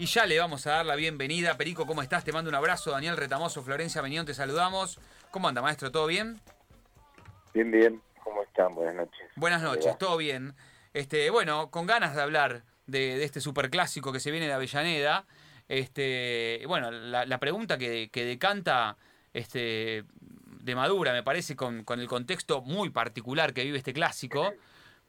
Y ya le vamos a dar la bienvenida. Perico, ¿cómo estás? Te mando un abrazo. Daniel Retamoso, Florencia Benión, te saludamos. ¿Cómo anda, maestro? ¿Todo bien? Bien, bien. ¿Cómo están? Buenas noches. Buenas noches, todo bien. Este, bueno, con ganas de hablar de, de este superclásico que se viene de Avellaneda. Este, bueno, la, la pregunta que, que decanta este, de Madura, me parece, con, con el contexto muy particular que vive este clásico.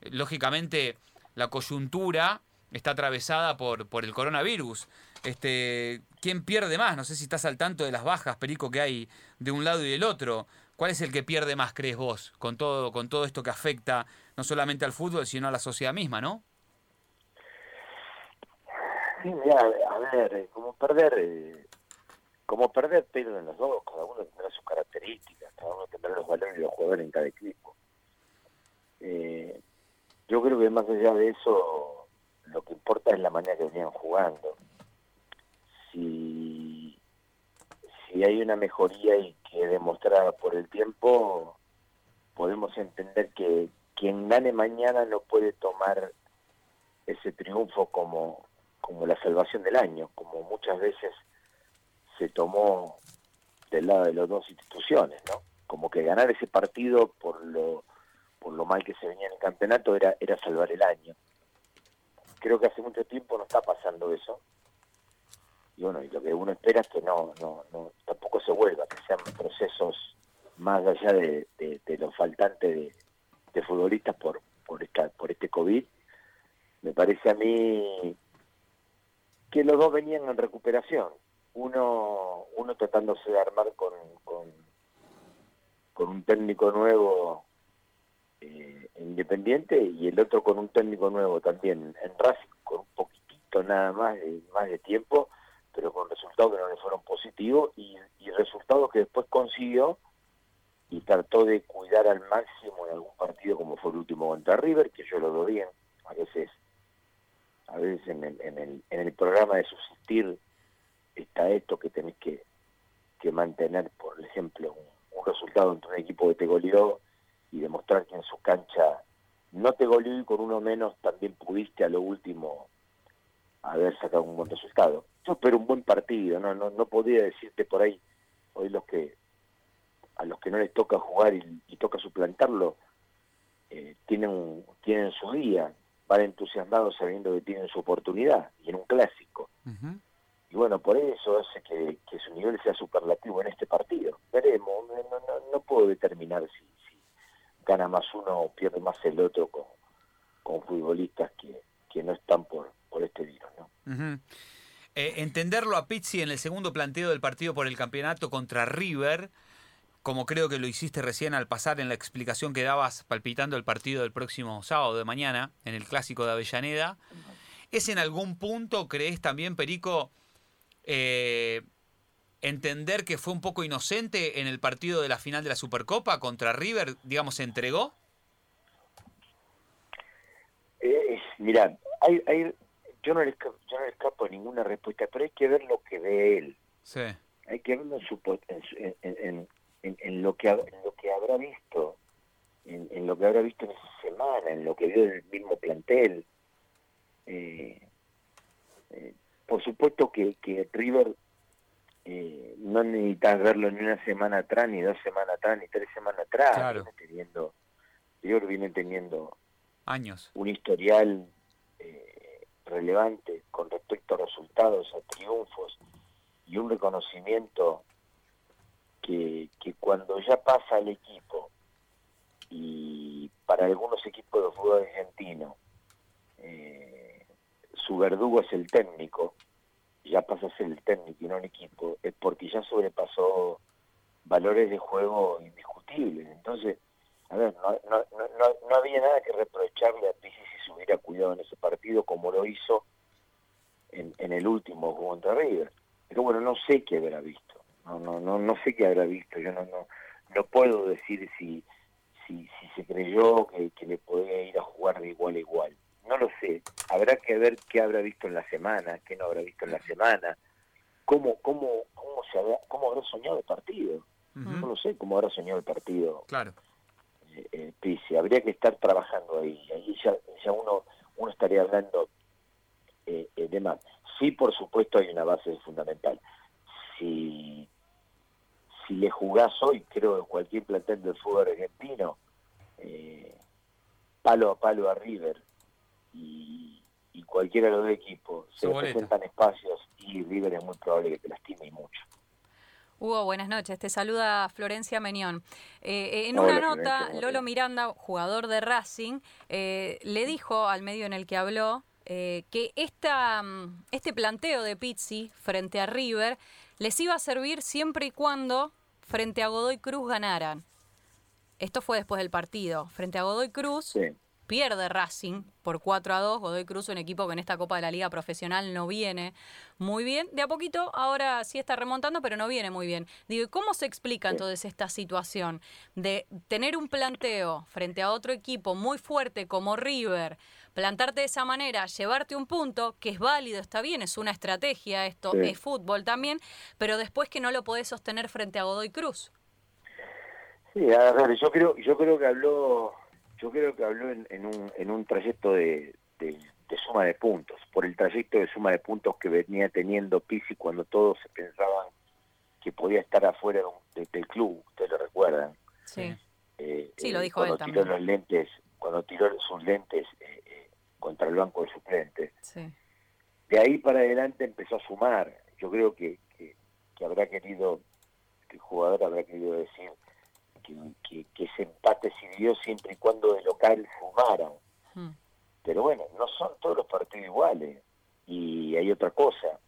Lógicamente, la coyuntura está atravesada por, por el coronavirus. Este, ¿Quién pierde más? No sé si estás al tanto de las bajas, Perico, que hay de un lado y del otro. ¿Cuál es el que pierde más, crees vos, con todo, con todo esto que afecta no solamente al fútbol, sino a la sociedad misma, no? Sí, mira, a ver, eh, como perder, eh, como perder pierden los dos, cada uno tendrá sus características, cada uno tendrá los valores de los jugadores en cada equipo. Eh, yo creo que más allá de eso, lo que importa es la manera que venían jugando. Si, si hay una mejoría y que demostrada por el tiempo, podemos entender que quien gane mañana no puede tomar ese triunfo como, como la salvación del año, como muchas veces se tomó del lado de las dos instituciones, ¿no? Como que ganar ese partido por lo por lo mal que se venía en el campeonato era era salvar el año. Creo que hace mucho tiempo no está pasando eso. Y bueno, y lo que uno espera es que no no no tampoco se vuelva, que sean procesos más allá de, de, de lo faltante de, futbolistas por por esta por este COVID. Me parece a mí que los dos venían en recuperación. Uno, uno tratándose de armar con, con un técnico nuevo eh, independiente y el otro con un técnico nuevo también en Racing, con un poquitito nada más de, más de tiempo, pero con resultados que no le fueron positivos y, y resultados que después consiguió y trató de cuidar al máximo en algún partido como fue el último contra River, que yo lo veo bien, a veces a veces en el, en el, en el programa de subsistir está esto que tenés que, que mantener, por ejemplo, un, un, resultado entre un equipo que te goleó y demostrar que en su cancha no te goleó y con uno menos también pudiste a lo último haber sacado un buen resultado. Yo espero un buen partido, no, no, no podría decirte por ahí, hoy los que a los que no les toca jugar y, y toca suplantarlo, eh, tienen, tienen su día, van entusiasmados sabiendo que tienen su oportunidad y en un clásico. Uh -huh. Y bueno, por eso hace que, que, su nivel sea superlativo en este partido. Veremos, no, no, no puedo determinar si, gana más uno pierde más el otro con, con futbolistas que, que no están por, por este virus. ¿no? Eh, entenderlo a Pizzi en el segundo planteo del partido por el campeonato contra River como creo que lo hiciste recién al pasar en la explicación que dabas palpitando el partido del próximo sábado de mañana, en el clásico de Avellaneda, ¿es en algún punto, crees también, Perico, eh, entender que fue un poco inocente en el partido de la final de la Supercopa contra River, digamos, se entregó? Eh, mira, hay, hay, yo, no le escapo, yo no le escapo ninguna respuesta, pero hay que ver lo que ve él. Sí. Hay que verlo en, su, en, en, en en, lo que en lo que habrá visto en, en, lo que habrá visto en esa semana en lo que vio del mismo plantel eh, eh, por supuesto que, que River eh, no necesitas verlo ni una semana atrás ni dos semanas atrás ni tres semanas atrás claro. viene teniendo River viene teniendo años un historial eh, relevante con respecto a resultados a triunfos y un reconocimiento que, que cuando ya pasa al equipo y para algunos equipos de fútbol argentino eh, su verdugo es el técnico ya pasa a ser el técnico y no el equipo es porque ya sobrepasó valores de juego indiscutibles. Entonces a ver no, no, no, no había nada que reprocharle a Pizzi si se hubiera cuidado en ese partido como lo hizo en, el último contra River. Pero bueno no sé qué habrá visto. No no no no sé qué habrá visto. Yo no no no puedo decir si si, si se creyó que, que le podía ir a jugar de igual a igual no lo sé habrá que ver qué habrá visto en la semana qué no habrá visto en la semana cómo cómo cómo se habrá, cómo habrá soñado el partido uh -huh. no lo sé cómo habrá soñado el partido claro eh, eh, Pizzi. habría que estar trabajando ahí ahí ya, ya uno uno estaría hablando eh, eh de más sí, por supuesto, hay una base fundamental. Si, si le jugás hoy, creo, en cualquier plantel del fútbol argentino, eh, palo a palo a River y, y cualquiera de los dos equipos se presentan espacios y River es muy probable que te lastime y mucho. Hugo, buenas noches. Te saluda Florencia Meñón. Eh, eh, en una nota, Lolo Miranda, jugador de Racing, eh, le dijo al medio en el que habló que esta, mm, este planteo de Pizzi frente a River les iba a servir siempre y cuando frente a Godoy Cruz ganaran. Esto fue después del partido. Frente a Godoy Cruz, pierde Racing por 4 a 2. Godoy Cruz, un equipo que en esta Copa de la Liga Profesional no viene muy bien. De a poquito, ahora sí está remontando, pero no viene muy bien. Digo, ¿cómo se explica entonces esta situación de tener un planteo frente a otro equipo muy fuerte como River? Plantarte de esa manera, llevarte un punto, que es válido, está bien, es una estrategia, esto es fútbol también, pero después que no lo podés sostener frente a Godoy Cruz. Sí, a ver, yo creo, yo creo que habló yo creo que habló en, un, en un trayecto de, suma de puntos, por el trayecto de suma de puntos que venía teniendo Pisi cuando todos se pensaban que podía estar afuera del club, ustedes lo recuerdan. Sí, eh, sí lo eh, dijo él también. Tiró los lentes, cuando tiró sus lentes eh, contra el banco de suplentes. Sí. De ahí para adelante empezó a sumar. Yo creo que, que, que habrá querido, que el jugador habrá querido decir que, ese empate sirvió siempre y cuando de local fumaran. Hmm. Pero bueno, no son todos los partidos iguales. Y hay otra cosa.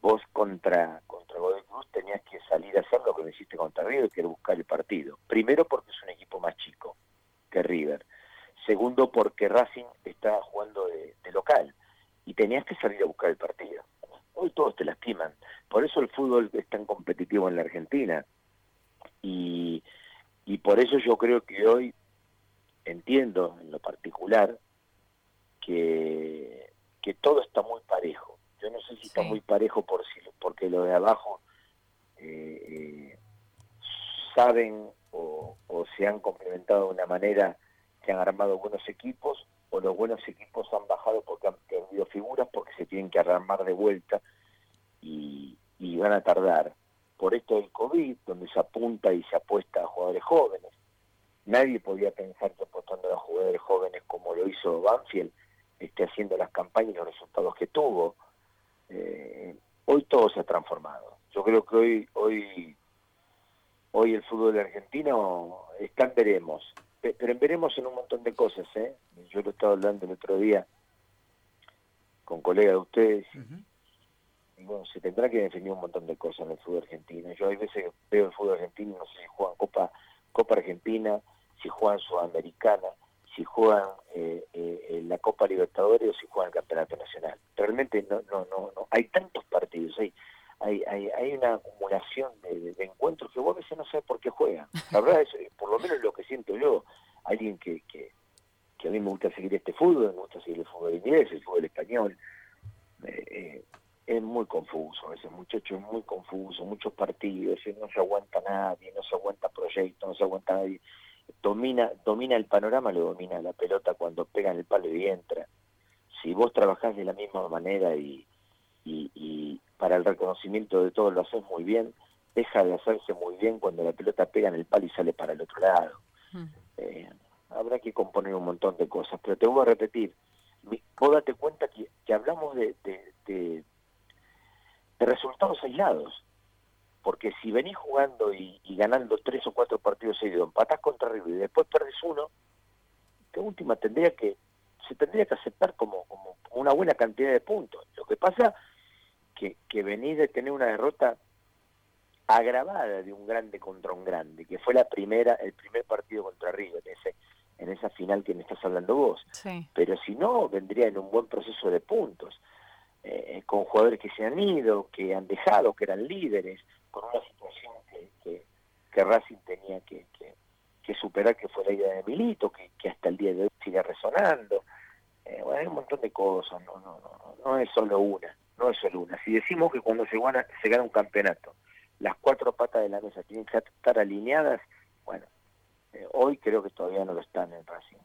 Vos contra, contra Godoy Cruz tenías que salir a hacer lo que hiciste contra River, que era buscar el partido. Primero porque es un equipo más chico que River. Segundo porque Racing estaba jugando de, de local. Y tenías que salir a buscar el partido. Hoy todos te lastiman. Por eso el fútbol es tan competitivo en la Argentina. Eso yo creo que hoy entiendo en lo particular que, que todo está muy parejo. Yo no sé si está muy parejo por si, porque los de abajo eh, eh, saben o, se han complementado de una manera que han armado buenos equipos o los buenos equipos han bajado porque han perdido figuras porque se tienen que armar de vuelta y, y van a tardar por esto del COVID, donde se apunta y se apuesta a jugadores jóvenes. Nadie podía pensar que apostando a jugadores jóvenes como lo hizo Banfield, esté haciendo las campañas y los resultados que tuvo. Eh, hoy todo se ha transformado. Yo creo que hoy, hoy, hoy el fútbol argentino está en veremos, pero en veremos en un montón de cosas. ¿eh? Yo lo estaba hablando el otro día con colegas de ustedes bueno, se tendrá que definir un montón de cosas en el fútbol argentino. Yo hay veces veo el fútbol argentino, no sé si juegan Copa, Copa Argentina, si juegan Sudamericana, si juegan eh, eh, la Copa Libertadores o si juegan el Campeonato Nacional. Realmente no, no, no, no. hay tantos partidos, hay, hay, hay, hay una acumulación de, encuentros que vos a veces no sabes por qué juegan. La verdad es, por lo menos lo que siento yo, alguien que, que, que a mí me gusta seguir este fútbol, me gusta seguir el fútbol inglés, el fútbol español, eh, eh es muy confuso, ese muchacho es muy confuso, muchos partidos, no se aguanta nadie, no se aguanta proyecto, no se aguanta nadie. Domina, domina el panorama, lo domina la pelota cuando pega en el palo y entra. Si vos trabajás de la misma manera y, y, para el reconocimiento de todos lo haces muy bien, deja de hacerse muy bien cuando la pelota pega en el palo y sale para el otro lado. Mm. Eh, habrá que componer un montón de cosas, pero te voy a repetir, vos date cuenta que, que hablamos de, de de resultados aislados. Porque si venís jugando y, ganando tres o cuatro partidos seguidos, empatás contra River y después perdés uno, que última tendría que, se tendría que aceptar como, como una buena cantidad de puntos. Lo que pasa que, que venís de tener una derrota agravada de un grande contra un grande, que fue la primera, el primer partido contra River, en ese, en esa final que me estás hablando vos. Pero si no, vendría en un buen proceso de puntos. Eh, con jugadores que se han ido, que han dejado, que eran líderes, con una situación que, que, Racing tenía que, que, superar, que fue la idea de Milito, que, que hasta el día de hoy sigue resonando. Eh, bueno, hay un montón de cosas, no, no, no, no es solo una, no es solo una. Si decimos que cuando se gana, se gana un campeonato, las cuatro patas de la mesa tienen que estar alineadas, bueno, eh, hoy creo que todavía no lo están en Racing.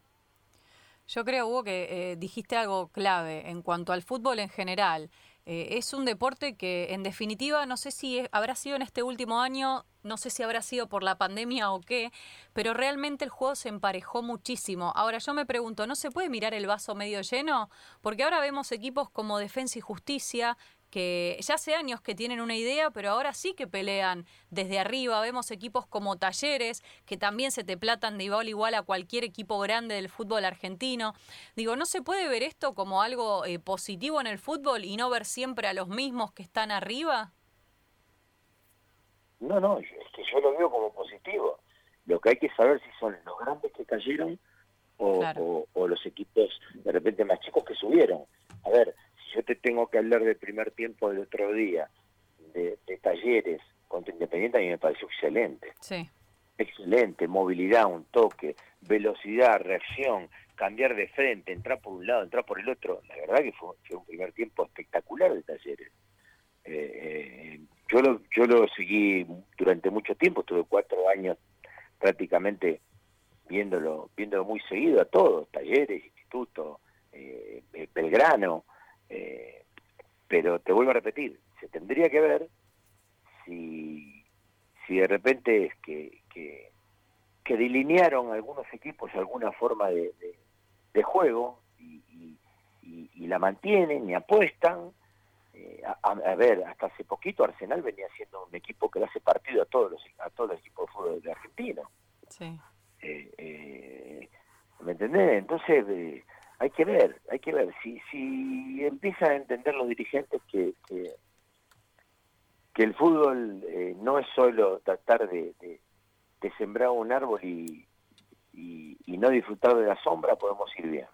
Yo creo, Hugo, que eh, dijiste algo clave en cuanto al fútbol en general. Eh, es un deporte que, en definitiva, no sé si habrá sido en este último año, no sé si habrá sido por la pandemia o qué, pero realmente el juego se emparejó muchísimo. Ahora yo me pregunto, ¿no se puede mirar el vaso medio lleno? Porque ahora vemos equipos como Defensa y Justicia que ya hace años que tienen una idea, pero ahora sí que pelean desde arriba. Vemos equipos como Talleres, que también se te platan de igual igual a cualquier equipo grande del fútbol argentino. Digo, ¿no se puede ver esto como algo eh, positivo en el fútbol y no ver siempre a los mismos que están arriba? No, no, es que yo lo veo como positivo. Lo que hay que saber si son los grandes que cayeron o, o los equipos de repente más chicos que subieron. A ver, yo te tengo que hablar del primer tiempo del otro día, de, talleres contra Independiente, a mí me pareció excelente. Sí. Excelente, movilidad, un toque, velocidad, reacción, cambiar de frente, entrar por un lado, entrar por el otro. La verdad que fue, un primer tiempo espectacular de talleres. Eh, eh, yo, lo, yo lo seguí durante mucho tiempo, tuve cuatro años prácticamente viéndolo, viéndolo muy seguido a todos, talleres, institutos, eh, Belgrano, eh, pero te vuelvo a repetir, se tendría que ver si, si de repente es que, que, delinearon algunos equipos alguna forma de, de, juego y, y, la mantienen y apuestan. Eh, a, ver, hasta hace poquito Arsenal venía siendo un equipo que le hace partido a todos los, a todos los equipos de fútbol de Argentina. Sí. Eh, ¿Me entendés? Entonces, hay que ver, hay que ver. Si, si empiezan a entender los dirigentes que, que, el fútbol eh, no es solo tratar de, de, sembrar un árbol y, y, no disfrutar de la sombra, podemos ir bien.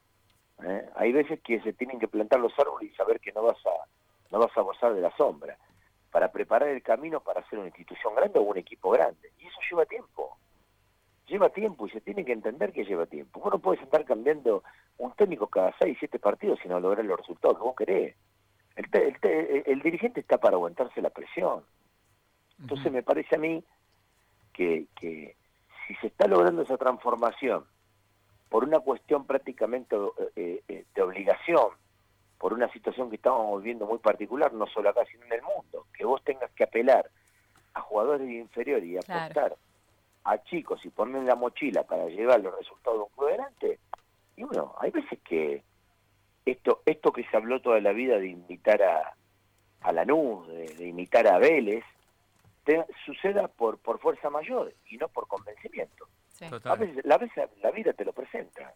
¿eh? Hay veces que se tienen que plantar los árboles y saber que no vas a no vas a gozar de la sombra para preparar el camino para ser una institución grande o un equipo grande. Y eso lleva tiempo lleva tiempo y se tiene que entender que lleva tiempo. Vos no puedes estar cambiando un técnico cada seis, siete partidos sin lograr los resultados que vos querés. El, dirigente está para aguantarse la presión. Entonces me parece a mí que, que si se está logrando esa transformación por una cuestión prácticamente eh, eh, de obligación, por una situación que estamos viviendo muy particular, no solo acá, sino en el mundo, que vos tengas que apelar a jugadores inferiores y apostar a chicos y ponerle la mochila para llevar los resultados de un club adelante. Y bueno, hay veces que esto esto que se habló toda la vida de invitar a, a Lanús, de, de imitar a Vélez, suceda por, por fuerza mayor y no por convencimiento. A veces, la, veces la vida te lo presenta.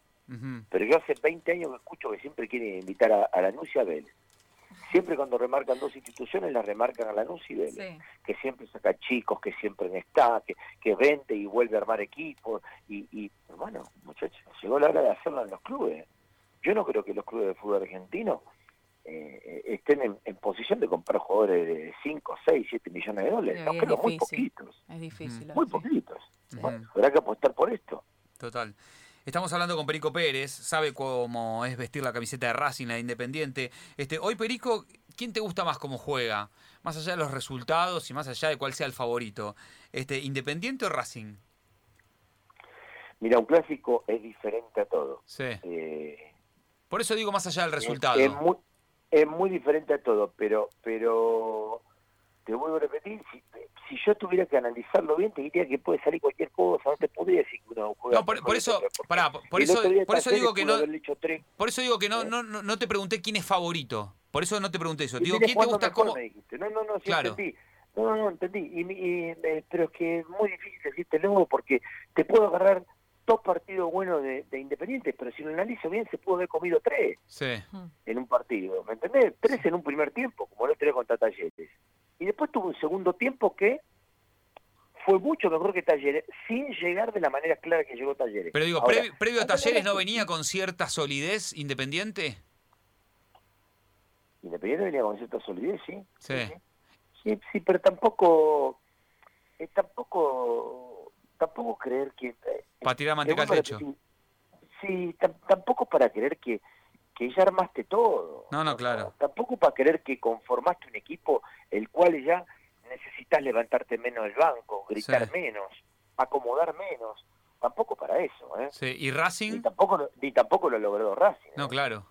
Pero yo hace 20 años que escucho que siempre quieren invitar a, a Lanús y a Vélez siempre cuando remarcan dos instituciones, las remarcan a la y Vélez, que siempre saca chicos, que siempre está, que, que vende y vuelve a armar equipos, y, y bueno, muchachos, llegó la hora de hacerlo en los clubes. Yo no creo que los clubes de fútbol argentino eh, estén en, posición de comprar jugadores de 5, 6, 7 millones de dólares, no creo, muy poquitos. Es difícil. Muy poquitos. habrá que apostar por esto. Total. Estamos hablando con Perico Pérez, sabe cómo es vestir la camiseta de Racing, la de Independiente. Este, hoy, Perico, ¿quién te gusta más cómo juega? Más allá de los resultados y más allá de cuál sea el favorito. Este, ¿Independiente o Racing? Mira, un clásico es diferente a todo. Sí. Eh, Por eso digo más allá del resultado. Es, muy, es muy diferente a todo, pero, pero te vuelvo a repetir, si, si yo tuviera que analizarlo bien, te diría que puede salir cualquier cosa, no te podría decir que uno juega. No, por, eso, por eso, por eso digo que no. Por eso digo que no, no, no te pregunté quién es favorito. Por eso no te pregunté eso. Digo, ¿quién te gusta cómo? No, no, no, sí claro. entendí. No, no, no, entendí. Y, eh, pero es que es muy difícil decirte luego porque te puedo agarrar dos partidos buenos de, Independiente, pero si lo analizo bien se pudo haber comido tres sí. en un partido. ¿Me entendés? Tres en un primer tiempo, como los tres contra Talleres. Y después tuvo un segundo tiempo que fue mucho mejor que Talleres, sin llegar de la manera clara que llegó Talleres. Pero digo, previo, a Talleres no venía con cierta solidez Independiente. Independiente venía con cierta solidez, sí. Sí, sí, pero tampoco, eh, tampoco, tampoco creer que... Eh, para tirar manteca al techo. Sí, tampoco para creer que que ya armaste todo. No, no, claro. tampoco para querer que conformaste un equipo el cual ya necesitas levantarte menos del banco, gritar menos, acomodar menos. Tampoco para eso, ¿eh? Sí, ¿y Racing? Ni tampoco, ni tampoco lo logró Racing. No, ¿eh? claro.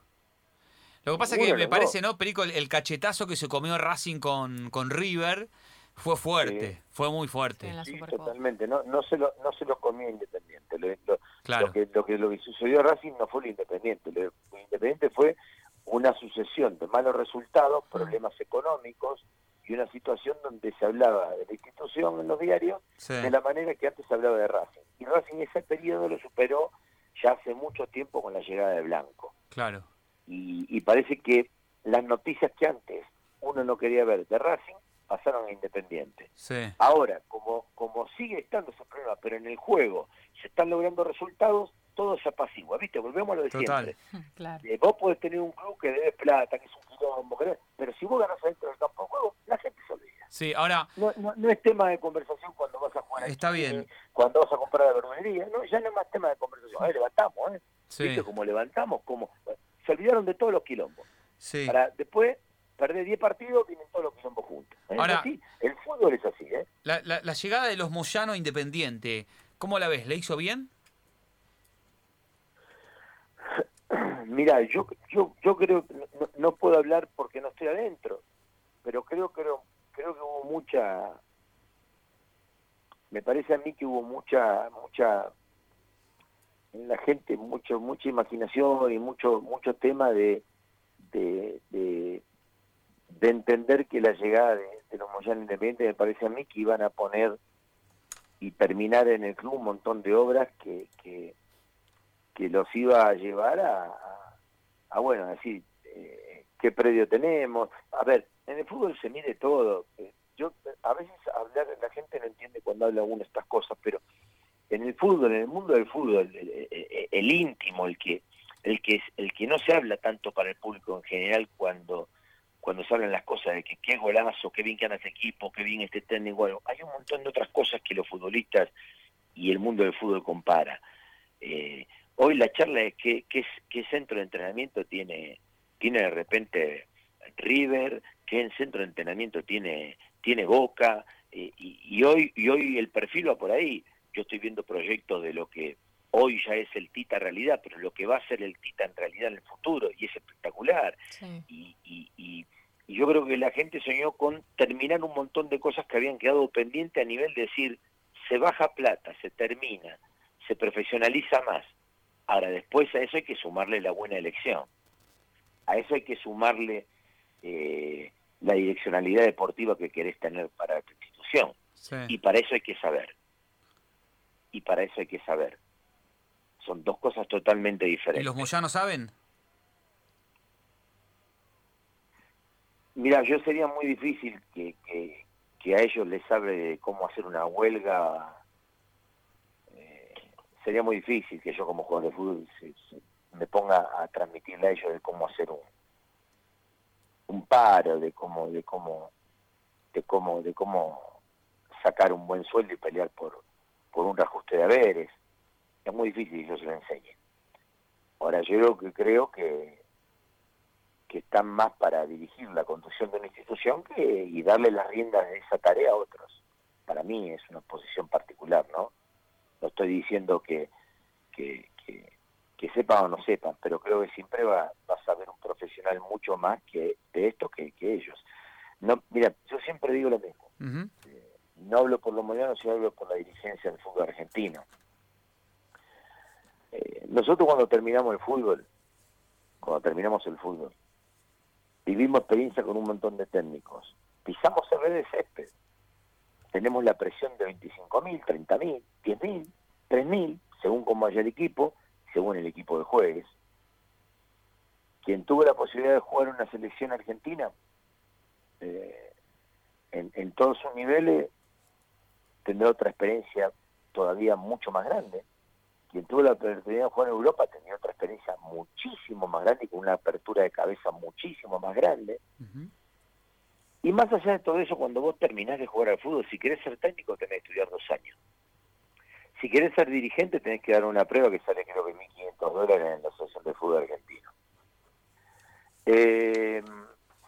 Lo que pasa es que me parece, ¿no, Perico, el, cachetazo que se comió Racing con, con River fue fuerte, fue muy fuerte. Sí, totalmente, no, no, se lo, no se lo comió Independiente. Lo, lo, que, lo, que, lo que sucedió a Racing no fue lo Independiente, lo, Independiente fue una sucesión de malos resultados, mm. problemas económicos y una situación donde se hablaba de la institución en los diarios de la manera que antes se hablaba de Racing. Y Racing ese periodo lo superó ya hace mucho tiempo con la llegada de Blanco. Claro. Y, y parece que las noticias que antes uno no quería ver de Racing pasaron a Independiente. Sí. Ahora, como, como sigue estando ese problema, pero en el juego se están logrando resultados, todo se apacigua, ¿viste? Volvemos a lo de siempre. Claro. Eh, vos podés tener un club que debe plata, que es un quilombo, pero si vos ganás adentro del campo de juego, la gente se olvida. Sí, ahora... No, no, es tema de conversación cuando vas a jugar Está bien. Cuando vas a comprar la verdulería, no, ya no es más tema de conversación. A ver, levantamos, ¿eh? Sí. ¿Viste? Como levantamos, como... Se olvidaron de todos los quilombos. Sí. Para después perder 10 partidos, vienen todos los quilombos juntos. Ahora, el fútbol es así, ¿eh? La, la, llegada de los Moyano Independiente, ¿cómo la ves? ¿Le hizo bien? Mira, yo, yo, yo creo que no, puedo hablar porque no estoy adentro, pero creo, creo, creo que hubo mucha, me parece a mí que hubo mucha, mucha, en la gente mucho, mucha imaginación y mucho, mucho tema de, de, de, entender que la llegada de, los Moyano Independientes me parece a mí que iban a poner y terminar en el club un montón de obras que, que, los iba a llevar a, a, bueno, decir, eh, qué predio tenemos. A ver, en el fútbol se mide todo. Eh, yo a veces hablar la gente no entiende cuando habla uno estas cosas, pero en el fútbol, en el mundo del fútbol, el, íntimo, el que el que el que no se habla tanto para el público en general cuando cuando se hablan las cosas de que qué golazo, qué bien que anda este equipo, qué bien este técnico, bueno, hay un montón de otras cosas que los futbolistas y el mundo del fútbol compara. Eh, Hoy la charla es qué, qué, qué centro de entrenamiento tiene, tiene de repente River, qué centro de entrenamiento tiene, tiene Boca, eh, y, hoy, y hoy el perfil va por ahí. Yo estoy viendo proyectos de lo que hoy ya es el Tita realidad, pero lo que va a ser el Tita en realidad en el futuro, y es espectacular. Y, y, y, yo creo que la gente soñó con terminar un montón de cosas que habían quedado pendientes a nivel de decir, se baja plata, se termina, se profesionaliza más, Ahora, después a eso hay que sumarle la buena elección. A eso hay que sumarle eh, la direccionalidad deportiva que querés tener para tu institución. Y para eso hay que saber. Y para eso hay que saber. Son dos cosas totalmente diferentes. ¿Y los moyanos saben? Mira, yo sería muy difícil que, que, a ellos les hable cómo hacer una huelga sería muy difícil que yo como jugador de fútbol me ponga a transmitirle a ellos de cómo hacer un un paro, de cómo, de cómo, de cómo, de cómo sacar un buen sueldo y pelear por, por un reajuste de haberes. Es muy difícil que yo se lo enseñe. Ahora, yo que creo que, que están más para dirigir la conducción de una institución que, y darle las riendas de esa tarea a otros. Para mí es una posición particular, ¿no? no estoy diciendo que, que, sepan o no sepan, pero creo que siempre va, vas a ver un profesional mucho más que de esto que, ellos. No, mira, yo siempre digo lo mismo. Eh, no hablo por los modernos, sino hablo por la dirigencia del fútbol argentino. Eh, nosotros cuando terminamos el fútbol, cuando terminamos el fútbol, vivimos experiencia con un montón de técnicos. Pisamos el de césped tenemos la presión de 25.000, 30.000, 10.000, 3.000, según cómo haya el equipo, según el equipo de juegues. Quien tuvo la posibilidad de jugar una selección argentina, eh, en, todos sus niveles, tendrá otra experiencia todavía mucho más grande. Quien tuvo la oportunidad de jugar en Europa tenía otra experiencia muchísimo más grande, con una apertura de cabeza muchísimo más grande. Y más allá de todo eso, cuando vos terminás de jugar al fútbol, si querés ser técnico tenés que estudiar dos años. Si querés ser dirigente tenés que dar una prueba que sale creo que 1.500 dólares en la Asociación de Fútbol Argentino. Eh,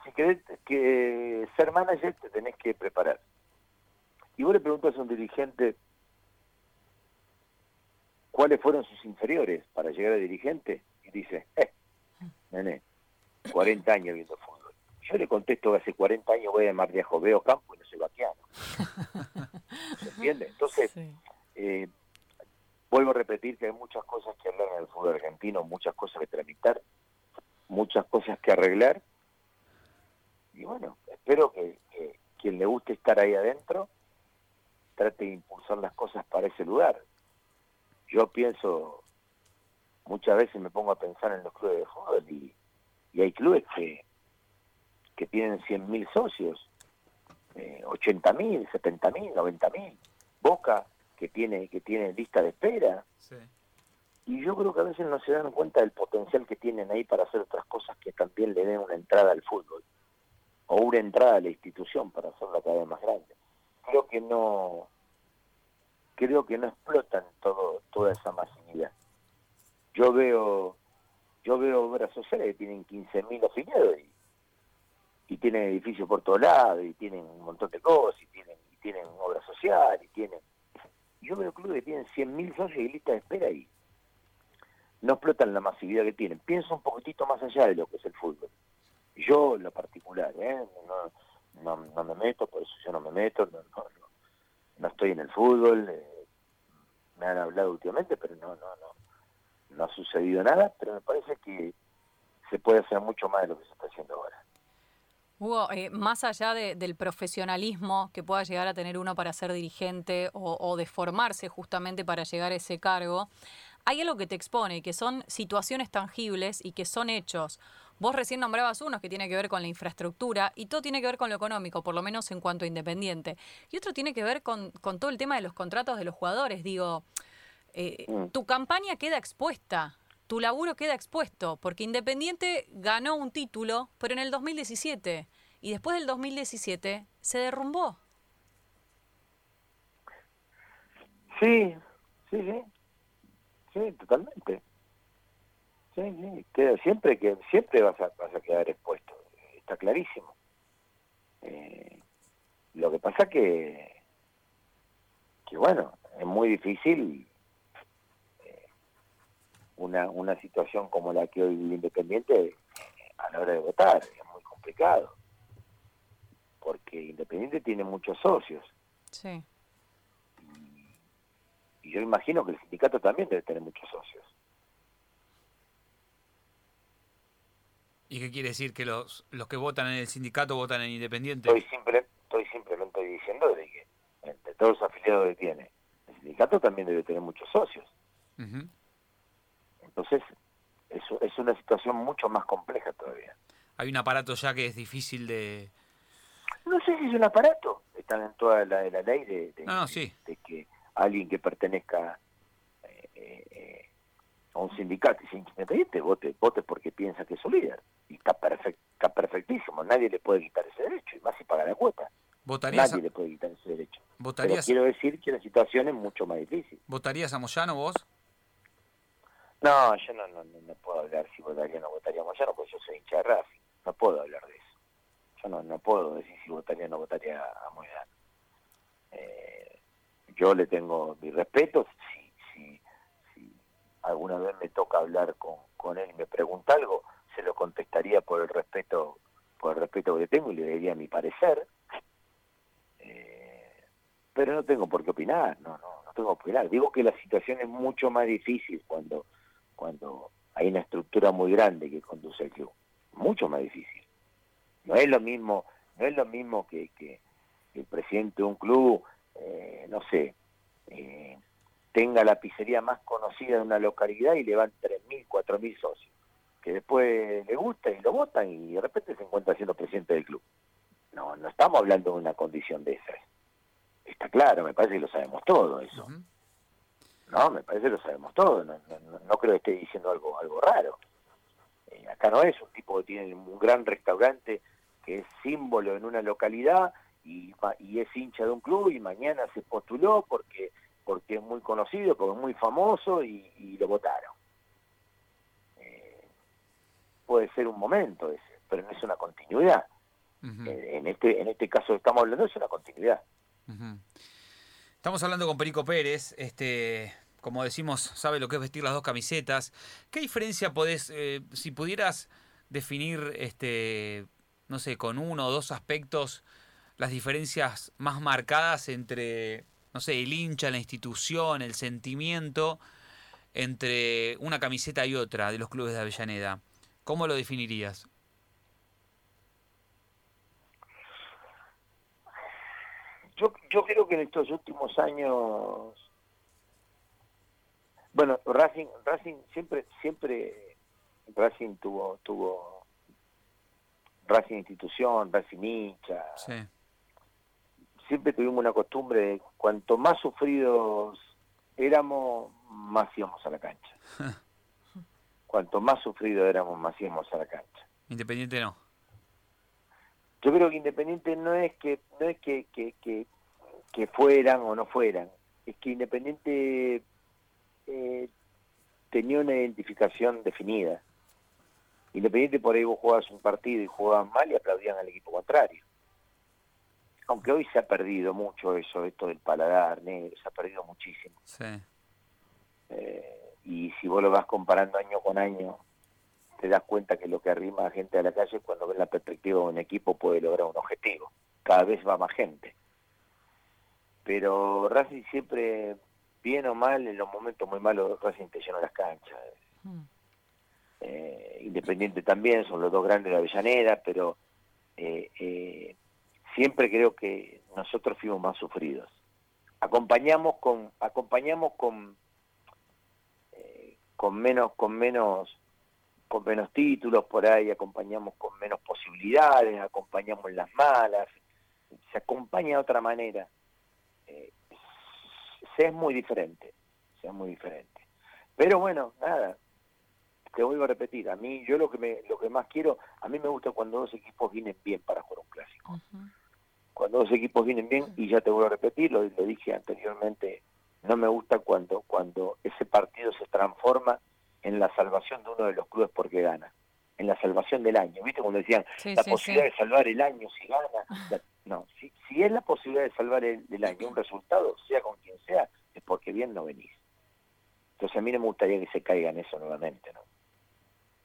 si querés que ser manager te tenés que preparar. Y vos le preguntas a un dirigente cuáles fueron sus inferiores para llegar a dirigente y dice, eh, nene, 40 años viendo fútbol. Yo le contesto que hace 40 años voy a Mar de veo campo y no soy vaquiano. ¿Se entiende? Entonces, eh, vuelvo a repetir que hay muchas cosas que hablar en el fútbol argentino, muchas cosas que tramitar, muchas cosas que arreglar. Y bueno, espero que, quien le guste estar ahí adentro trate de impulsar las cosas para ese lugar. Yo pienso, muchas veces me pongo a pensar en los clubes de fútbol y, hay clubes que, que tienen 100.000 socios, eh, 80.000, 70.000, 90.000. Boca que tiene que tiene lista de espera. Y yo creo que a veces no se dan cuenta del potencial que tienen ahí para hacer otras cosas que también le den una entrada al fútbol o una entrada a la institución para hacerla cada vez más grande. Creo que no creo que no explotan todo toda esa masividad. Yo veo yo veo obras sociales que tienen 15.000 afiliados y, y tienen edificios por todos lados y tienen un montón de cosas y tienen y tienen obra social y tienen yo veo clubes que tienen 100.000 socios y lista de espera y no explotan la masividad que tienen. Pienso un poquitito más allá de lo que es el fútbol. Yo, en lo particular, ¿eh? no, no, me meto, por eso yo no me meto, no, no, no, estoy en el fútbol. Eh, me han hablado últimamente, pero no, no, no, no ha sucedido nada, pero me parece que se puede hacer mucho más de lo que se está haciendo ahora. Hugo, eh, más allá del profesionalismo que pueda llegar a tener uno para ser dirigente o, o de formarse justamente para llegar a ese cargo, hay algo que te expone, que son situaciones tangibles y que son hechos. Vos recién nombrabas unos que tiene que ver con la infraestructura y todo tiene que ver con lo económico, por lo menos en cuanto a Independiente. Y otro tiene que ver con, todo el tema de los contratos de los jugadores. Digo, eh, mm. tu campaña queda expuesta, tu laburo queda expuesto, porque Independiente ganó un título, pero en el 2017. Y después del 2017 se derrumbó. Sí, sí, sí. Sí, totalmente. Sí, sí. Queda, siempre que siempre vas a, vas a quedar expuesto. Está clarísimo. Eh, lo que pasa que que bueno, es muy difícil eh, una, una situación como la que hoy vive Independiente a la hora de votar. Es muy complicado. Porque Independiente tiene muchos socios. Sí y yo imagino que el sindicato también debe tener muchos socios. ¿Y qué quiere decir? ¿Que los, los que votan en el sindicato votan en Independiente? Estoy, simple, estoy simplemente diciendo de que entre todos los afiliados que tiene, el sindicato también debe tener muchos socios. Entonces, es, es una situación mucho más compleja todavía. Hay un aparato ya que es difícil de... No sé si es un aparato, están en toda la, la ley de, sí. de que alguien que pertenezca eh, eh, a un sindicato y sea independiente vote, vote porque piensa que es su líder. Y está, está perfectísimo, nadie le puede quitar ese derecho, y más si paga la cuota. Nadie le puede quitar ese derecho. ¿Votarías? Pero quiero decir que la situación es mucho más difícil. ¿Votarías a Moyano vos? No, yo no, no, no puedo hablar si votaría o no votaría a Moyano, porque yo soy hincha de Racing. No puedo hablar de eso. Yo no, no puedo decir si votaría o no votaría a Moyano. Eh, yo le tengo mi respeto, si, si, si alguna vez me toca hablar con, con él y me pregunta algo, se lo contestaría por el respeto por el respeto que tengo y le diría mi parecer, eh, pero no tengo por qué opinar, no, no, no tengo por qué opinar. Digo que la situación es mucho más difícil cuando, cuando hay una estructura muy grande que conduce al club, mucho más difícil. No es lo mismo, no es lo mismo que, que el presidente de un club eh, no sé, eh, tenga la pizzería más conocida de una localidad y le van 3.000, 4.000 socios, que después le gusta y lo votan y de repente se encuentra siendo presidente del club. No, no estamos hablando de una condición de esa. Está claro, me parece que lo sabemos todo eso. No, me parece que lo sabemos todo, no, no, creo que esté diciendo algo, algo raro. Eh, acá no es un tipo que tiene un gran restaurante que es símbolo en una localidad y, y es hincha de un club y mañana se postuló porque porque es muy conocido, porque es muy famoso y, lo votaron. Puede ser un momento ese, pero no es una continuidad. Eh, en este en este caso que estamos hablando es una continuidad. Estamos hablando con Perico Pérez, este como decimos, sabe lo que es vestir las dos camisetas. ¿Qué diferencia podés, eh, si pudieras definir, este, no sé, con uno o dos aspectos las diferencias más marcadas entre, no sé, el hincha, la institución, el sentimiento entre una camiseta y otra de los clubes de Avellaneda? ¿Cómo lo definirías? Yo, yo creo que en estos últimos años, bueno, Racing, Racing siempre, siempre, Racing tuvo, tuvo Racing institución, Racing hincha. Siempre tuvimos una costumbre de cuanto más sufridos éramos, más íbamos a la cancha. cuanto más sufridos éramos, más íbamos a la cancha. Independiente no. Yo creo que Independiente no es que no es que, que, que, fueran o no fueran, es que Independiente eh, tenía una identificación definida. Independiente por ahí vos jugabas un partido y jugaban mal y aplaudían al equipo contrario. Aunque hoy se ha perdido mucho eso, esto del paladar negro, se ha perdido muchísimo. Sí. Eh, y si vos lo vas comparando año con año, te das cuenta que lo que arrima a gente a la calle cuando ven la perspectiva de un equipo puede lograr un objetivo. Cada vez va más gente. Pero Racing siempre, bien o mal, en los momentos muy malos, Racing te llena las canchas. Mm. Eh, Independiente también, son los dos grandes de Avellaneda, pero eh, eh, siempre creo que nosotros fuimos más sufridos. Acompañamos con, acompañamos con, con menos, con menos con menos títulos por ahí, acompañamos con menos posibilidades, acompañamos las malas, se acompaña de otra manera. Eh, se es muy diferente, se es muy diferente. Pero bueno, nada, te vuelvo a repetir, a mí, yo lo que me, lo que más quiero, a mí me gusta cuando dos equipos vienen bien para jugar un clásico. Cuando dos equipos vienen bien, y ya te vuelvo a repetir, lo, lo dije anteriormente, no me gusta cuando, cuando ese partido se transforma en la salvación de uno de los clubes porque gana, en la salvación del año. ¿Viste cuando decían la posibilidad de salvar el año si gana? no, si, si es la posibilidad de salvar el, año un resultado, sea con quien sea, es porque bien no venís. Entonces a mí no me gustaría que se caiga en eso nuevamente, ¿no?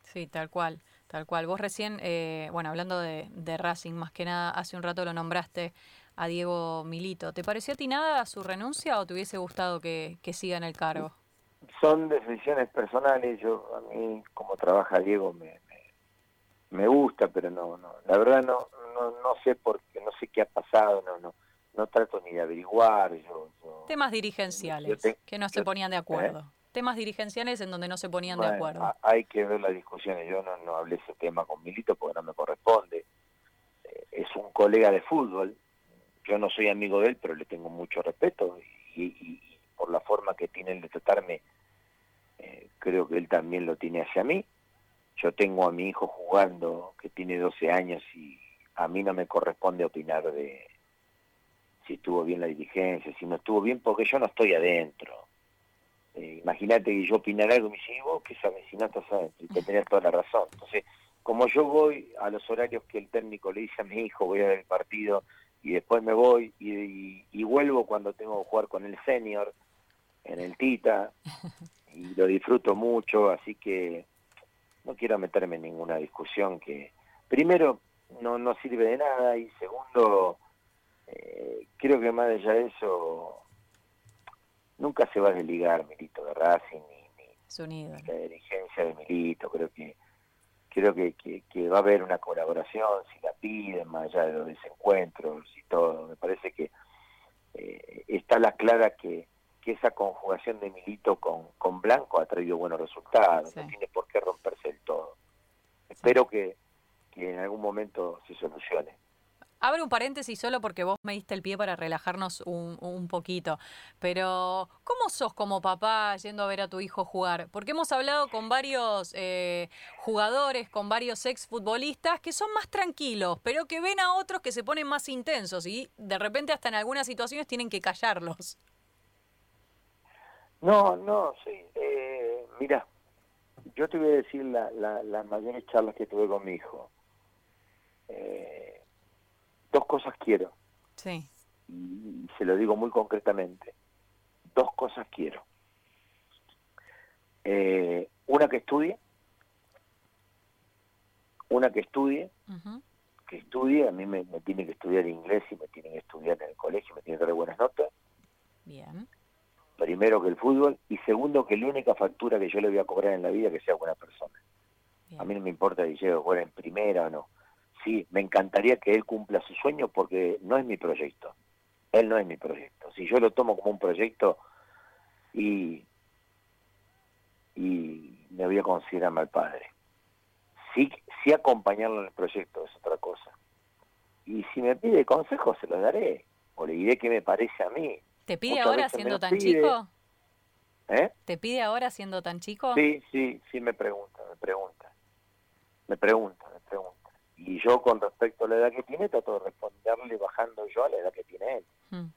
Sí, tal cual, tal cual. Vos recién, eh, bueno, hablando de, Racing, más que nada, hace un rato lo nombraste a Diego Milito. ¿Te pareció a ti nada su renuncia o te hubiese gustado que, que siga en el cargo? son decisiones personales. Yo a mí como trabaja Diego me, me, gusta, pero no, no, la verdad no, no, no sé por qué, no sé qué ha pasado, no, no, no trato ni de averiguar. Yo, Temas dirigenciales que no se ponían de acuerdo. ¿eh? Temas dirigenciales en donde no se ponían de acuerdo. Hay que ver las discusiones. Yo no, no hablé ese tema con Milito porque no me corresponde. Eh, es un colega de fútbol. Yo no soy amigo de él, pero le tengo mucho respeto y, por la forma que tiene de tratarme, eh, creo que él también lo tiene hacia mí. Yo tengo a mi hijo jugando, que tiene 12 años, y a mí no me corresponde opinar de si estuvo bien la dirigencia, si no estuvo bien, porque yo no estoy adentro. Eh, imagínate que yo opinara algo y me dice, vos qué sabes si no estás adentro, y te tenés toda la razón. Entonces, como yo voy a los horarios que el técnico le dice a mi hijo, voy a ver el partido, y después me voy y, y vuelvo cuando tengo que jugar con el senior, en el Tita y lo disfruto mucho, así que no quiero meterme en ninguna discusión que primero no, no sirve de nada y segundo eh, creo que más allá de eso nunca se va a desligar Milito de Racing ni, ni la dirigencia de Milito, creo que creo que, que, va a haber una colaboración si la piden más allá de los desencuentros y todo, me parece que eh, está la clara que que esa conjugación de Milito con, con Blanco ha traído buenos resultados, no tiene por qué romperse del todo. Espero que, en algún momento se solucione. Abro un paréntesis solo porque vos me diste el pie para relajarnos un, un, poquito, pero ¿cómo sos como papá yendo a ver a tu hijo jugar? Porque hemos hablado con varios eh, jugadores, con varios exfutbolistas que son más tranquilos, pero que ven a otros que se ponen más intensos y de repente hasta en algunas situaciones tienen que callarlos. No, no, sí. Eh, mira, yo te voy a decir la, las mayores charlas que tuve con mi hijo. Eh, dos cosas quiero. Sí. Y, se lo digo muy concretamente. Dos cosas quiero. Eh, una que estudie. una que estudie, que estudie, a mí me, tiene que estudiar inglés y me tiene que estudiar en el colegio, me tiene que dar buenas notas. Bien. Primero que el fútbol y segundo que la única factura que yo le voy a cobrar en la vida que sea buena persona. A mí no me importa si llega a en primera o no. Sí, me encantaría que él cumpla su sueño porque no es mi proyecto. Él no es mi proyecto. Si yo lo tomo como un proyecto y, y me voy a considerar mal padre. Sí, sí acompañarlo en el proyecto es otra cosa. Y si me pide consejos, se los daré. O le diré qué me parece a mí. ¿Te pide ahora siendo tan chico? ¿Eh? ¿Te pide ahora siendo tan chico? Sí, sí, sí me pregunta, me pregunta. Me pregunta, me pregunta. Y yo con respecto a la edad que tiene, trato de responderle bajando yo a la edad que tiene él. Hmm.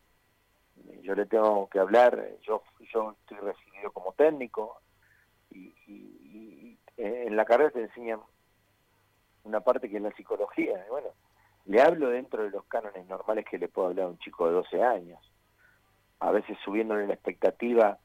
Yo le tengo que hablar, yo, yo estoy recibido como técnico y, y en la carrera te enseñan una parte que es la psicología. bueno, le hablo dentro de los cánones normales que le puedo hablar a un chico de 12 años. A veces subiéndole la expectativa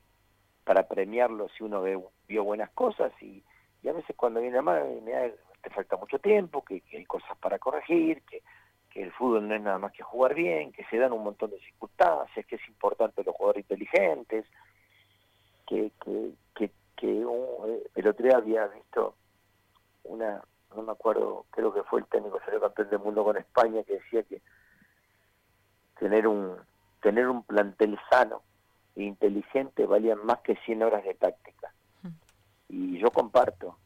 para premiarlo si uno ve, vio buenas cosas y, a veces cuando viene más me te falta mucho tiempo, que, hay cosas para corregir, que, que el fútbol no es nada más que jugar bien, que se dan un montón de circunstancias, que es importante los jugadores inteligentes, que, que, que, que el otro día había visto una, no me acuerdo, creo que fue el técnico salió campeón del mundo con España que decía que tener un tener un plantel sano e inteligente valían más que 100 horas de táctica. Y yo comparto,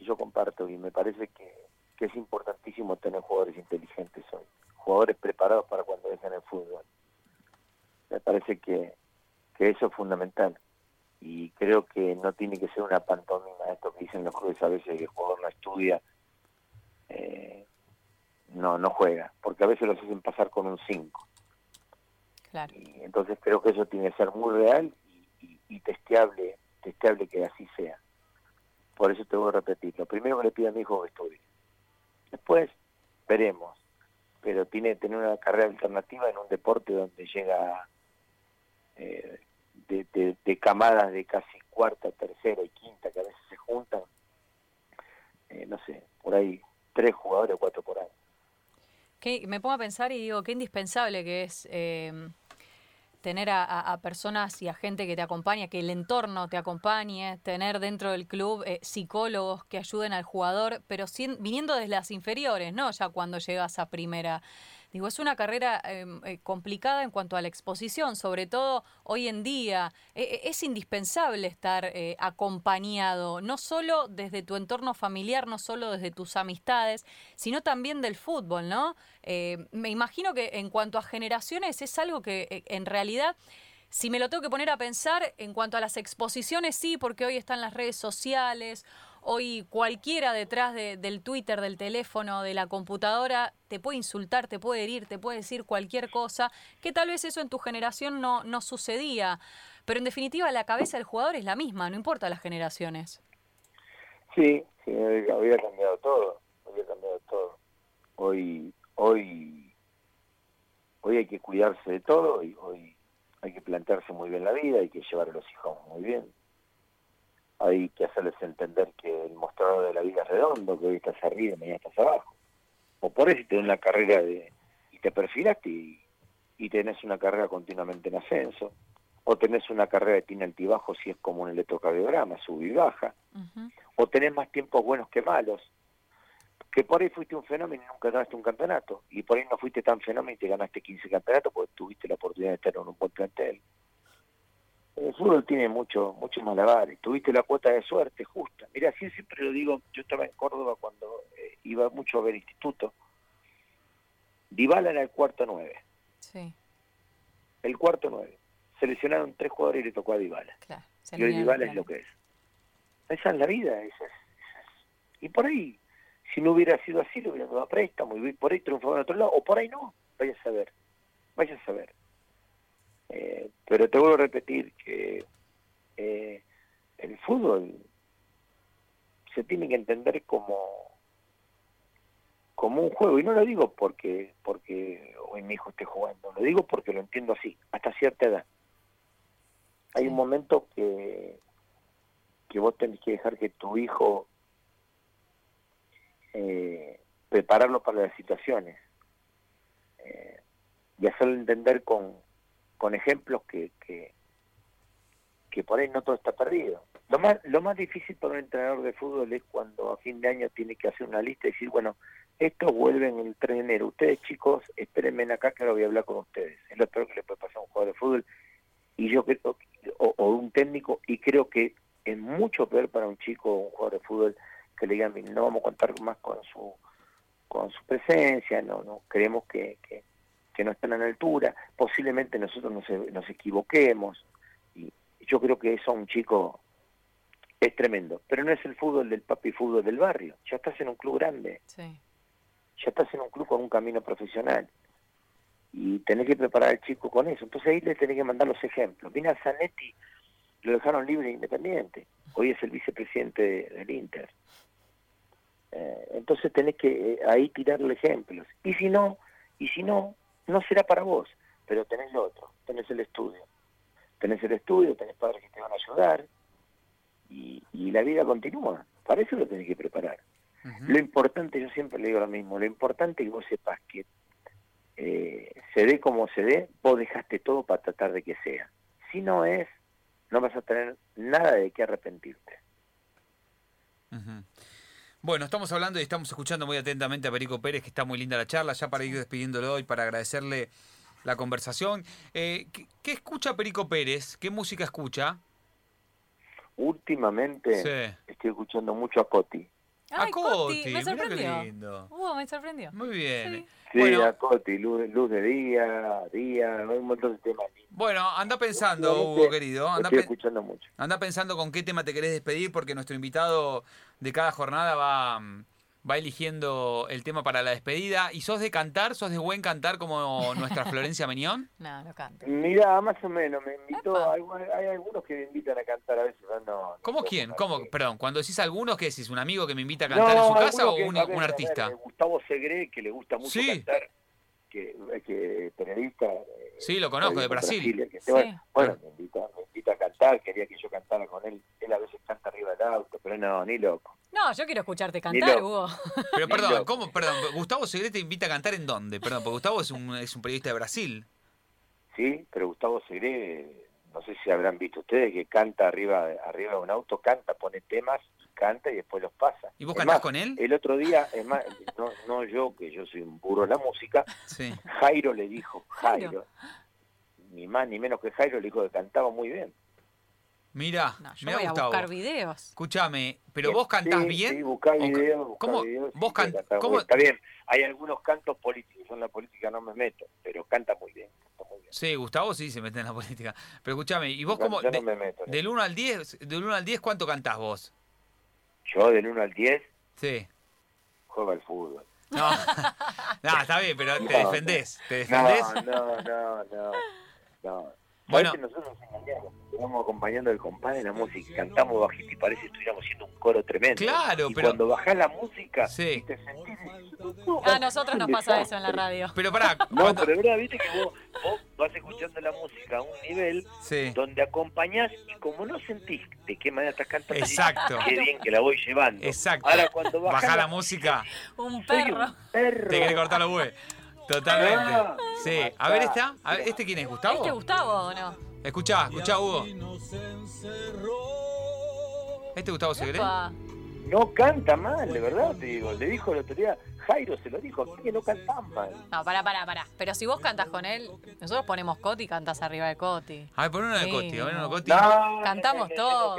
y yo comparto y me parece que, que es importantísimo tener jugadores inteligentes hoy, jugadores preparados para cuando dejen el fútbol. Me parece que, que eso es fundamental y creo que no tiene que ser una pantomima esto que dicen los clubes a veces que el jugador no estudia eh, no no juega porque a veces los hacen pasar con un 5 claro. y entonces creo que eso tiene que ser muy real y, y, testeable testeable que así sea por eso te voy a repetir lo primero que le pido a mi hijo es que estudie después veremos pero tiene que tener una carrera alternativa en un deporte donde llega eh, de, camadas de casi cuarta, tercera y quinta que a veces se juntan, eh, no sé, por ahí tres jugadores o cuatro por año. me pongo a pensar y digo, qué indispensable que es eh, tener a, personas y a gente que te acompañe, que el entorno te acompañe, tener dentro del club eh, psicólogos que ayuden al jugador, pero viniendo desde las inferiores, ¿no? Ya cuando llegas a primera. Digo, es una carrera em, eh, complicada en cuanto a la exposición, sobre todo hoy en día. E, e, es indispensable estar eh, acompañado, no solo desde tu entorno familiar, no solo desde tus amistades, sino también del fútbol, ¿no? Eh, me imagino que en cuanto a generaciones es algo que en realidad... Si me lo tengo que poner a pensar en cuanto a las exposiciones, sí, porque hoy están las redes sociales, Hoy cualquiera detrás del Twitter, del teléfono, de la computadora, te puede insultar, te puede herir, te puede decir cualquier cosa, que tal vez eso en tu generación no, no sucedía. Pero en definitiva la cabeza del jugador es la misma, no importa las generaciones. Sí, sí, había cambiado todo, había cambiado todo. Hoy, hoy, hoy hay que cuidarse de todo y hoy hay que plantearse muy bien la vida, hay que llevar a los hijos muy bien hay que hacerles entender que el mostrador de la vida es redondo, que hoy estás arriba y mañana estás abajo. O por eso tenés una carrera de, y te perfilaste y, y tenés una carrera continuamente en ascenso, o tenés una carrera de tiene altibajo si es como un electrocardiograma, sube y baja, o tenés más tiempos buenos que malos, que por ahí fuiste un fenómeno y nunca ganaste un campeonato, y por ahí no fuiste tan fenómeno y te ganaste 15 campeonatos porque tuviste la oportunidad de estar en un buen plantel el fútbol tiene mucho, mucho malabares. Tuviste la cuota de suerte justa. Mira, así siempre lo digo, yo estaba en Córdoba cuando eh, iba mucho a ver instituto. Dybala era el cuarto nueve. Sí. El cuarto nueve. Seleccionaron tres jugadores y le tocó a Dybala. Claro, y hoy Dybala es lo que es. Esa es la vida. Esa es, Y por ahí, si no hubiera sido así, lo hubieran dado a préstamo y por ahí triunfado en otro lado. O por ahí no. Vaya a saber. Vaya a saber. Eh, pero te vuelvo a repetir que eh, el fútbol se tiene que entender como como un juego. Y no lo digo porque porque hoy mi hijo esté jugando. Lo digo porque lo entiendo así hasta cierta edad. Hay un momento que que vos tenés que dejar que tu hijo eh, prepararlo para las situaciones eh, y hacerlo entender con, con ejemplos que, que, que por ahí no todo está perdido. Lo más, lo más difícil para un entrenador de fútbol es cuando a fin de año tiene que hacer una lista y decir, bueno, esto vuelve en el 3 de enero. Ustedes chicos, espérenme acá que ahora voy a hablar con ustedes. Es lo peor que le puede pasar a un jugador de fútbol y yo creo, o, o un técnico, y creo que es mucho peor para un chico o un jugador de fútbol que le digan, no vamos a contar más con su con su presencia, no no creemos que, que, que no están a la altura, posiblemente nosotros nos, nos equivoquemos, y yo creo que eso a un chico es tremendo, pero no es el fútbol del papi fútbol del barrio, ya estás en un club grande, Sí. ya estás en un club con un camino profesional y tenés que preparar al chico con eso, entonces ahí le tenés que mandar los ejemplos. Vino a Zanetti, lo dejaron libre e independiente, hoy es el vicepresidente de- del Inter. Eh, entonces tenés que eh, ahí tirarle ejemplos. Y si no, y si no, no será para vos, pero tenés lo otro, tenés el estudio. Tenés el estudio, tenés padres que te van a ayudar y, y la vida continúa. Para eso lo tenés que preparar. Lo importante, yo siempre le digo lo mismo, lo importante es que vos sepas que eh, se dé como se dé, vos dejaste todo para tratar de que sea. Si no es, no vas a tener nada de qué arrepentirte. Bueno, estamos hablando y estamos escuchando muy atentamente a Perico Pérez, que está muy linda la charla, ya para ir despidiéndolo y para agradecerle la conversación. Eh, ¿qué, qué escucha Perico Pérez? ¿Qué música escucha? Últimamente Sí. estoy escuchando mucho a Coti. A Ay, Coti, Coti, me mirá qué sorprendió. lindo. Uh, me sorprendió. Muy bien. Sí. Sí, Bueno. a Coti, luz, luz de día, día, hay un montón de temas lindos. Bueno, anda pensando, Últimamente Hugo querido. Anda, estoy pe- escuchando mucho. anda pensando con qué tema te querés despedir, porque nuestro invitado de cada jornada va, mm, va eligiendo el tema para la despedida. ¿Y sos de cantar? ¿Sos de buen cantar como nuestra Florencia Menión? No, no canta. Mira, más o menos, me invitó, hay, hay algunos que me invitan a cantar a veces, pero no. no ¿Cómo quién? ¿Cómo? Perdón, cuando decís algunos, ¿qué decís? ¿Un amigo que me invita a cantar en su casa o que, un, ver, artista? Gustavo Segre, que le gusta mucho Sí. cantar, que, que periodista. eh, Sí, lo conozco, de Brasil. que- Sí. Bueno, bueno, me invita, me invita a cantar, quería que yo cantara con él. Él a veces canta arriba del auto, pero no, ni loco. No, yo quiero escucharte cantar. Hugo. Pero perdón. ¿cómo? Perdón, Gustavo Segre te invita a cantar en dónde? Perdón, porque Gustavo es un, es un periodista de Brasil. Sí, pero Gustavo Segre, no sé si habrán visto ustedes, que canta arriba, arriba de un auto, canta, pone temas, canta y después los pasa. ¿Y vos Es cantás más, con él? El otro día, es más, no, no yo, que yo soy un burro de la música, Sí. Jairo le dijo, Jairo. Jairo, ni más ni menos que Jairo le dijo que cantaba muy bien. Mira, No, yo mira voy a Gustavo. buscar videos. Escúchame, pero vos cantás Sí, bien. Sí, buscá ¿O- videos, buscá cómo- videos, vos sí, can- canta cómo-. Está bien, hay algunos cantos políticos, yo en la política no me meto, pero canta muy bien, canta muy bien. Sí, Gustavo sí se mete en la política. Pero escúchame, ¿y vos Yo cómo? no de- me meto. del 1 al 10, del 1 al 10, ¿cuánto cantás vos? Yo del 1 al 10 Sí. juego al fútbol. No, no está bien, pero te No, defendés. ¿Te No, defendés? no, no, no. no. Bueno. Bueno, nosotros vamos acompañando al compadre en la música, y cantamos bajito y parece que estuviéramos haciendo un coro tremendo. Claro, y pero- cuando bajás la música Sí. y te sentís... A nosotros nos pasa eso en la radio. Pero pará, No, cuando- pero verdad, viste que vos, vos vas escuchando la música a un nivel Sí, donde acompañás y como no sentís de qué manera estás cantando, Exacto. qué bien que la voy llevando. exacto. Ahora cuando bajás Bajá la la música, Un soy perro. un perro. te querés cortar los huevos. Totalmente. Sí. A ver, esta. A ver, ¿Este quién es, Gustavo? ¿Este Gustavo o no? Escuchá, escuchá, Hugo. ¿Este es Gustavo Segre? No canta mal, de verdad te digo. Le dijo otro día, Jairo se lo dijo, que no cantás mal. No, pará, pará, pará. Pero si vos cantás con él, nosotros ponemos Coti y cantás arriba de Coti. A ver, pon uno de Sí, Coti, a ver uno de. Coti. No, Cantamos no, no, todo.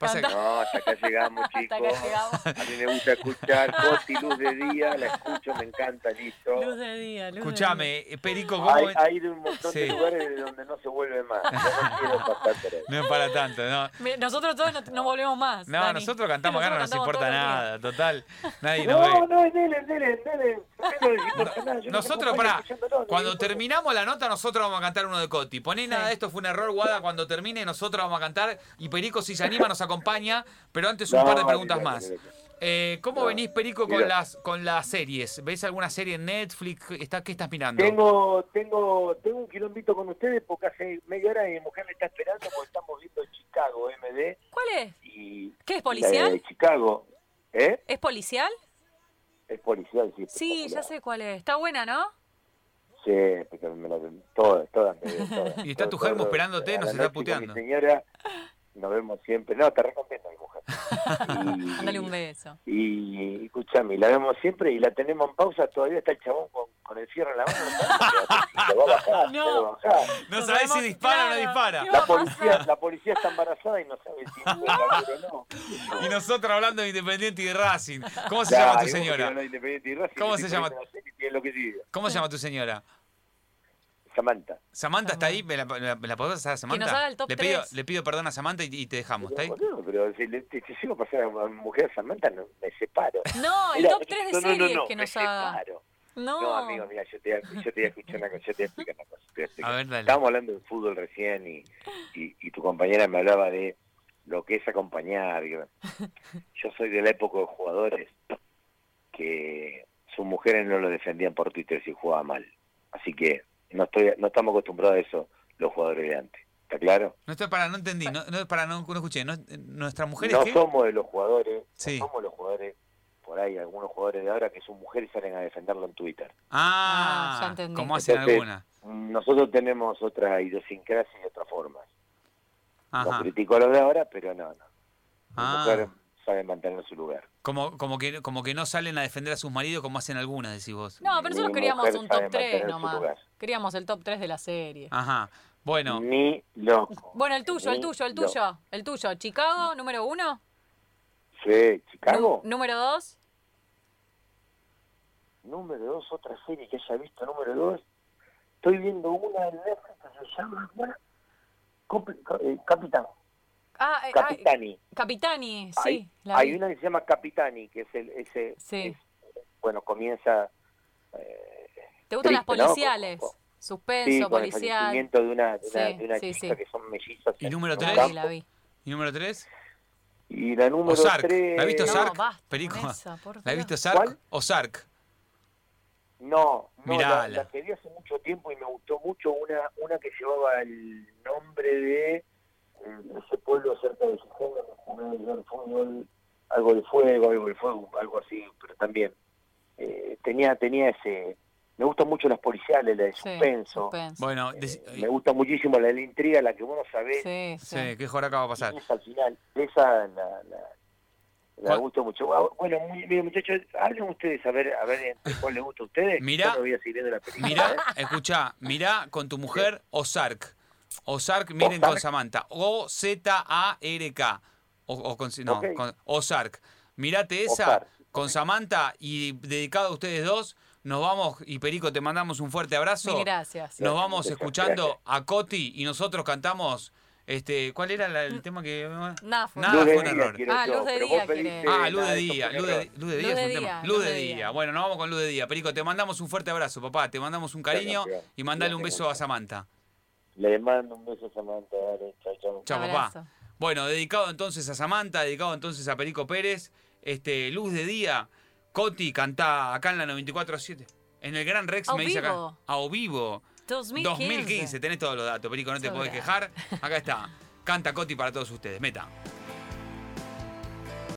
No, no, Pasa Canta- que- No, hasta acá llegamos, Hasta chicos. acá llegamos. A mí me gusta escuchar Coti, luz de día, la escucho, me encanta, listo. Luz de día, luz de Escuchame, eh, Perico, ¿cómo Hay, de un montón Sí. de lugares de donde no se vuelve más. Yo no quiero pasar por ahí. No es para tanto, no. Nosotros todos no, no volvemos más. No, Dani. nosotros cantamos acá, no nos importa nada, total. Nadie nos No, ve. no, dele, dele, dele. Los Nosotros, pará, cuando terminamos la nota, nosotros vamos a cantar uno de Coti. Poné Sí. nada de esto, fue un error, Guada. Cuando termine, nosotros vamos a cantar. Y Perico, si se anima, nos acompaña. Pero antes, un No, par de preguntas más. Eh, ¿Cómo No, venís, Perico, con mira. las, con las series? ¿Ves alguna serie en Netflix? ¿Está, ¿Qué estás mirando? Tengo, tengo, tengo un quilombito con ustedes porque hace media hora mi mujer me está esperando porque estamos viendo Chicago MD ¿Cuál es? y ¿Qué es policial? de Chicago, ¿eh? ¿Es policial? Es policial, sí. Sí, ya sé cuál es. Está buena, ¿no? Sí, porque me la- todas, todas. todas. Y está tu germo esperándote, nos está puteando. Mi señora, nos vemos siempre. No, te recomiendo mi mujer. Y- Mándale un beso. Y escúchame, la vemos siempre y la tenemos en pausa. Todavía está el chabón con, con el fierro en la mano. ¿no? Lo va a bajar, No. lo va a bajar. No sabés si dispara o no dispara. ¿Qué va La policía, la policía está embarazada y no sabe si es o no. Y nosotros hablando de Independiente y de Racing. ¿Cómo se Claro, llama tu y señora? hablas de Independiente y Racing, ¿Cómo y se llama? y. ¿Cómo se llama tu señora? Samantha. Samantha está ahí, ¿me la, me la- me la podés pasar a Samantha? nos haga el top le, pido, le pido perdón a Samantha y, y te dejamos, ¿está ahí? Pero, boludo, pero si le si, si llego a mujer Samantha, no, me separo. No, el Mirá, top 3 de no, no, no, series no, que me nos haga. separo. No. No, amigo, mira, yo te, voy a- yo te voy a escuchar una cosa, yo te voy a explicar una cosa. a explicar. A ver, dale. Estábamos hablando de fútbol recién y, y, y tu compañera me hablaba de lo que es acompañar. y- Yo soy de la época de jugadores que sus mujeres no lo defendían por Twitter si jugaba mal. Así que no estoy no estamos acostumbrados a eso los jugadores de antes. ¿Está claro? No estoy para, no entendí, no, no para, no, no escuché. No, ¿Nuestras mujeres no qué? somos de los jugadores, Sí. no somos los jugadores, por ahí algunos jugadores de ahora que sus mujeres salen a defenderlo en Twitter. Ah, ya Ah, entendí. como hacen Entonces, algunas. Nosotros tenemos otra idiosincrasia y otra forma. No critico a los de ahora, pero no, no. Ah, mujer sabe mantener su lugar. como, como, que, como que no salen a defender a sus maridos como hacen algunas, decís vos. No, pero nosotros queríamos un top 3 mantener su nomás. Queríamos el top 3 de la serie. Ajá. Bueno, Ni loco. Bueno, el tuyo, el tuyo, el loco. tuyo. El tuyo. Chicago, número 1. Sí, Chicago. Número 2. Número dos, otra serie que haya visto. Número dos, estoy viendo una en Netflix que se llama ¿cómo era? Copi- eh, Capitán. Ah, eh, Capitani. Capitani, sí. hay, la hay vi. una que se llama Capitani, que es el ese Sí. es- bueno, comienza eh, ¿Te gustan las triste, ¿no? policiales? Con- Suspenso, sí, con el policial. fallecimiento de una, de una, Sí, de una sí, chica sí. que son mellizas. ¿Y número un tres? La campo. vi, la vi. ¿y número 3? Y la número Ozark. tres... ¿La has visto No, Ozark? esa, por ¿La has visto Ozark? Ozark. No, no la, Mirala. la que vi hace mucho tiempo y me gustó mucho una una que llevaba el nombre de eh, ese pueblo cerca de fútbol, algo de fuego, algo de fuego, algo así, pero también eh, tenía tenía ese me gustan mucho las policiales, la de Sí, suspenso, suspenso. Bueno, eh, dec- me gusta muchísimo la de la intriga, la que vos no sabés, Sí, sí, sí. qué joraca va a pasar. esa al final, esa la, la, gustó mucho. Ah, Bueno, muy- mire muchachos, hablen ustedes a ver, a ver entre cuál les gusta a ustedes. Mirá. Yo me voy a seguir viendo la película. Mirá, ¿eh? escuchá, mirá con tu mujer Ozark. Ozark, miren con. Samantha. O-Z-A-R-K. O, o con, no, Ok. con Ozark. Mirate esa Ozark. con Samantha y dedicado a ustedes dos. Nos vamos, y Perico, te mandamos un fuerte abrazo. Mil gracias. Nos vamos Gracias, escuchando gracias. a Coti y nosotros cantamos. Este, ¿Cuál era la- el tema que.? Nada, fue Nada, fue un día error. Ah, luz de día pediste. Ah, luz de día, luz de, error. luz de día Luz es un día, tema. luz Luz de día. día. Bueno, nos vamos con luz de día. Perico, te mandamos un fuerte abrazo, papá. Te mandamos un cariño Gracias. y mandale un beso a Samantha. Le mando un beso a Samantha, dale, chao, chao. Chao, papá. abrazo. Bueno, dedicado entonces a Samantha, dedicado entonces a Perico Pérez. Este, Luz de Día. Coti canta acá en la 94.7. En el Gran Rex me dice acá. A o vivo. 2015. 2015. Tenés todos los datos, Perico, no te podés quejar. Acá está. Canta Coti para todos ustedes. Meta.